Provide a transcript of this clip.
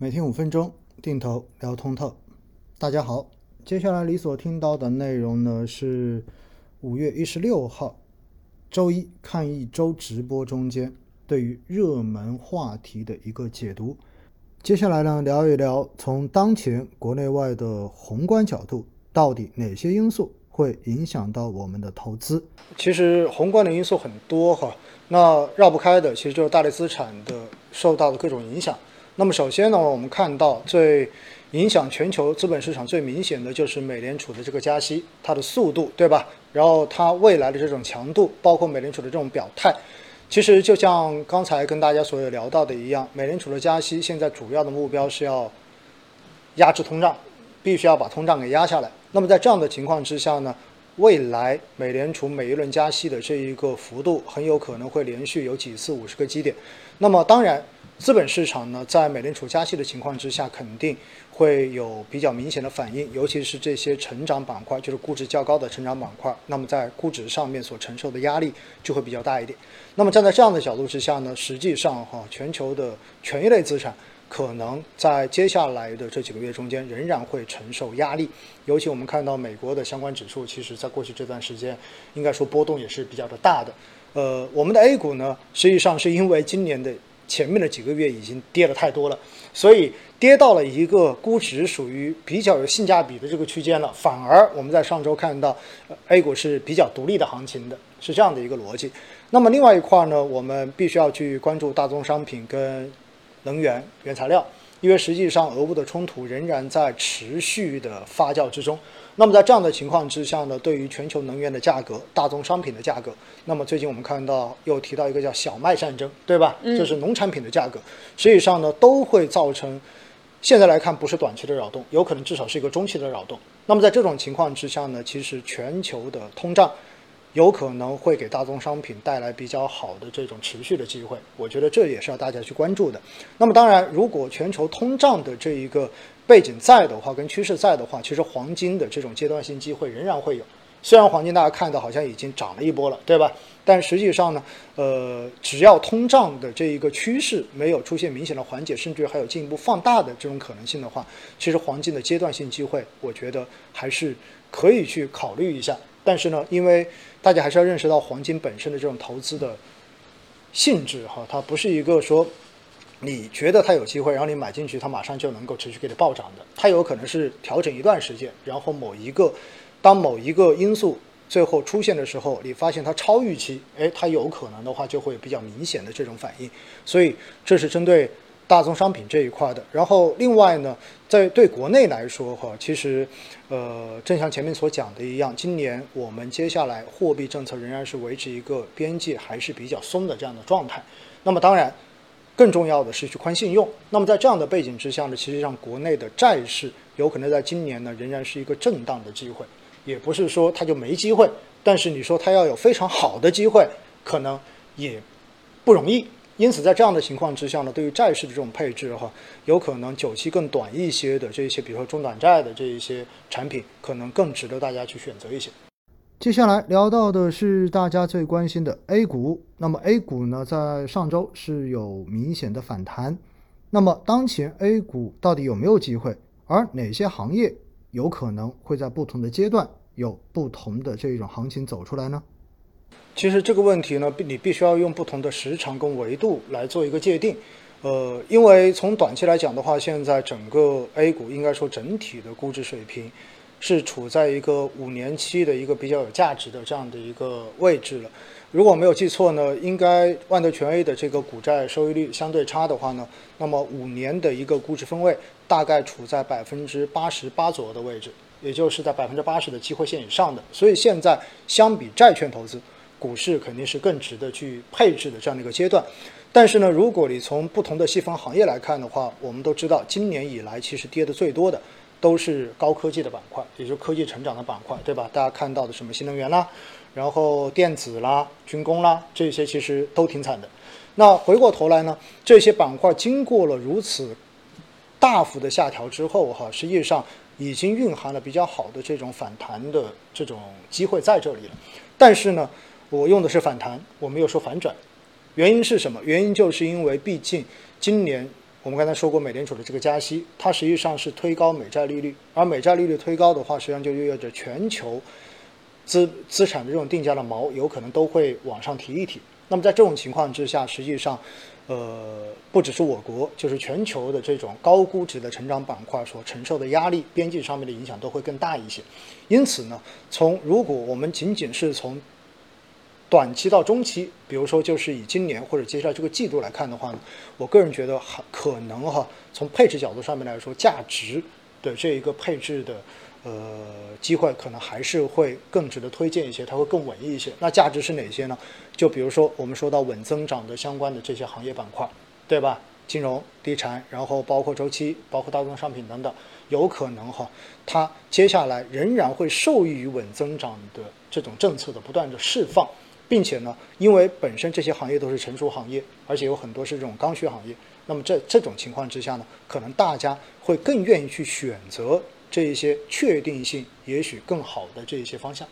每天五分钟，定投聊通透。大家好，接下来你所听到的内容呢是五月一十六号周一看一周直播中间对于热门话题的一个解读。接下来呢聊一聊从当前国内外的宏观角度，到底哪些因素会影响到我们的投资？其实宏观的因素很多哈，那绕不开的其实就是大类资产的受到的各种影响。那么首先呢，我们看到最影响全球资本市场最明显的就是美联储的这个加息，它的速度，对吧？然后它未来的这种强度，包括美联储的这种表态，其实就像刚才跟大家所有聊到的一样，美联储的加息现在主要的目标是要压制通胀，必须要把通胀给压下来。那么在这样的情况之下呢，未来美联储每一轮加息的这一个幅度很有可能会连续有几次五十个基点。那么当然。资本市场呢，在美联储加息的情况之下，肯定会有比较明显的反应，尤其是这些成长板块，就是估值较高的成长板块，那么在估值上面所承受的压力就会比较大一点。那么站在这样的角度之下呢，实际上哈，全球的权益类资产可能在接下来的这几个月中间仍然会承受压力，尤其我们看到美国的相关指数，其实在过去这段时间，应该说波动也是比较的大的。呃，我们的 A 股呢，实际上是因为今年的。前面的几个月已经跌了太多了，所以跌到了一个估值属于比较有性价比的这个区间了。反而我们在上周看到，A 股是比较独立的行情的，是这样的一个逻辑。那么另外一块呢，我们必须要去关注大宗商品跟能源原材料，因为实际上俄乌的冲突仍然在持续的发酵之中。那么在这样的情况之下呢，对于全球能源的价格、大宗商品的价格，那么最近我们看到又提到一个叫小麦战争，对吧？嗯。就是农产品的价格，实际上呢都会造成，现在来看不是短期的扰动，有可能至少是一个中期的扰动。那么在这种情况之下呢，其实全球的通胀。有可能会给大宗商品带来比较好的这种持续的机会，我觉得这也是要大家去关注的。那么当然，如果全球通胀的这一个背景在的话，跟趋势在的话，其实黄金的这种阶段性机会仍然会有。虽然黄金大家看到好像已经涨了一波了，对吧？但实际上呢，呃，只要通胀的这一个趋势没有出现明显的缓解，甚至还有进一步放大的这种可能性的话，其实黄金的阶段性机会，我觉得还是可以去考虑一下。但是呢，因为大家还是要认识到黄金本身的这种投资的性质哈，它不是一个说你觉得它有机会，然后你买进去，它马上就能够持续给你暴涨的。它有可能是调整一段时间，然后某一个当某一个因素最后出现的时候，你发现它超预期，哎，它有可能的话就会比较明显的这种反应。所以这是针对。大宗商品这一块的，然后另外呢，在对国内来说哈，其实，呃，正像前面所讲的一样，今年我们接下来货币政策仍然是维持一个边界还是比较松的这样的状态。那么当然，更重要的是去宽信用。那么在这样的背景之下呢，其实上国内的债市有可能在今年呢仍然是一个震荡的机会，也不是说它就没机会，但是你说它要有非常好的机会，可能也不容易。因此，在这样的情况之下呢，对于债市的这种配置哈，有可能久期更短一些的这一些，比如说中短债的这一些产品，可能更值得大家去选择一些。接下来聊到的是大家最关心的 A 股。那么 A 股呢，在上周是有明显的反弹。那么当前 A 股到底有没有机会？而哪些行业有可能会在不同的阶段有不同的这种行情走出来呢？其实这个问题呢，你必须要用不同的时长跟维度来做一个界定。呃，因为从短期来讲的话，现在整个 A 股应该说整体的估值水平是处在一个五年期的一个比较有价值的这样的一个位置了。如果没有记错呢，应该万德全 A 的这个股债收益率相对差的话呢，那么五年的一个估值分位大概处在百分之八十八左右的位置，也就是在百分之八十的机会线以上的。所以现在相比债券投资。股市肯定是更值得去配置的这样的一个阶段，但是呢，如果你从不同的细分行业来看的话，我们都知道今年以来其实跌的最多的都是高科技的板块，也就是科技成长的板块，对吧？大家看到的什么新能源啦，然后电子啦、军工啦，这些其实都挺惨的。那回过头来呢，这些板块经过了如此大幅的下调之后，哈，实际上已经蕴含了比较好的这种反弹的这种机会在这里了，但是呢。我用的是反弹，我没有说反转，原因是什么？原因就是因为毕竟今年我们刚才说过，美联储的这个加息，它实际上是推高美债利率，而美债利率推高的话，实际上就意味着全球资资产的这种定价的锚有可能都会往上提一提。那么在这种情况之下，实际上，呃，不只是我国，就是全球的这种高估值的成长板块所承受的压力，边际上面的影响都会更大一些。因此呢，从如果我们仅仅是从短期到中期，比如说就是以今年或者接下来这个季度来看的话呢，我个人觉得还可能哈，从配置角度上面来说，价值的这一个配置的呃机会可能还是会更值得推荐一些，它会更稳一些。那价值是哪些呢？就比如说我们说到稳增长的相关的这些行业板块，对吧？金融、地产，然后包括周期，包括大宗商品等等，有可能哈，它接下来仍然会受益于稳增长的这种政策的不断的释放。并且呢，因为本身这些行业都是成熟行业，而且有很多是这种刚需行业，那么这这种情况之下呢，可能大家会更愿意去选择这一些确定性也许更好的这一些方向。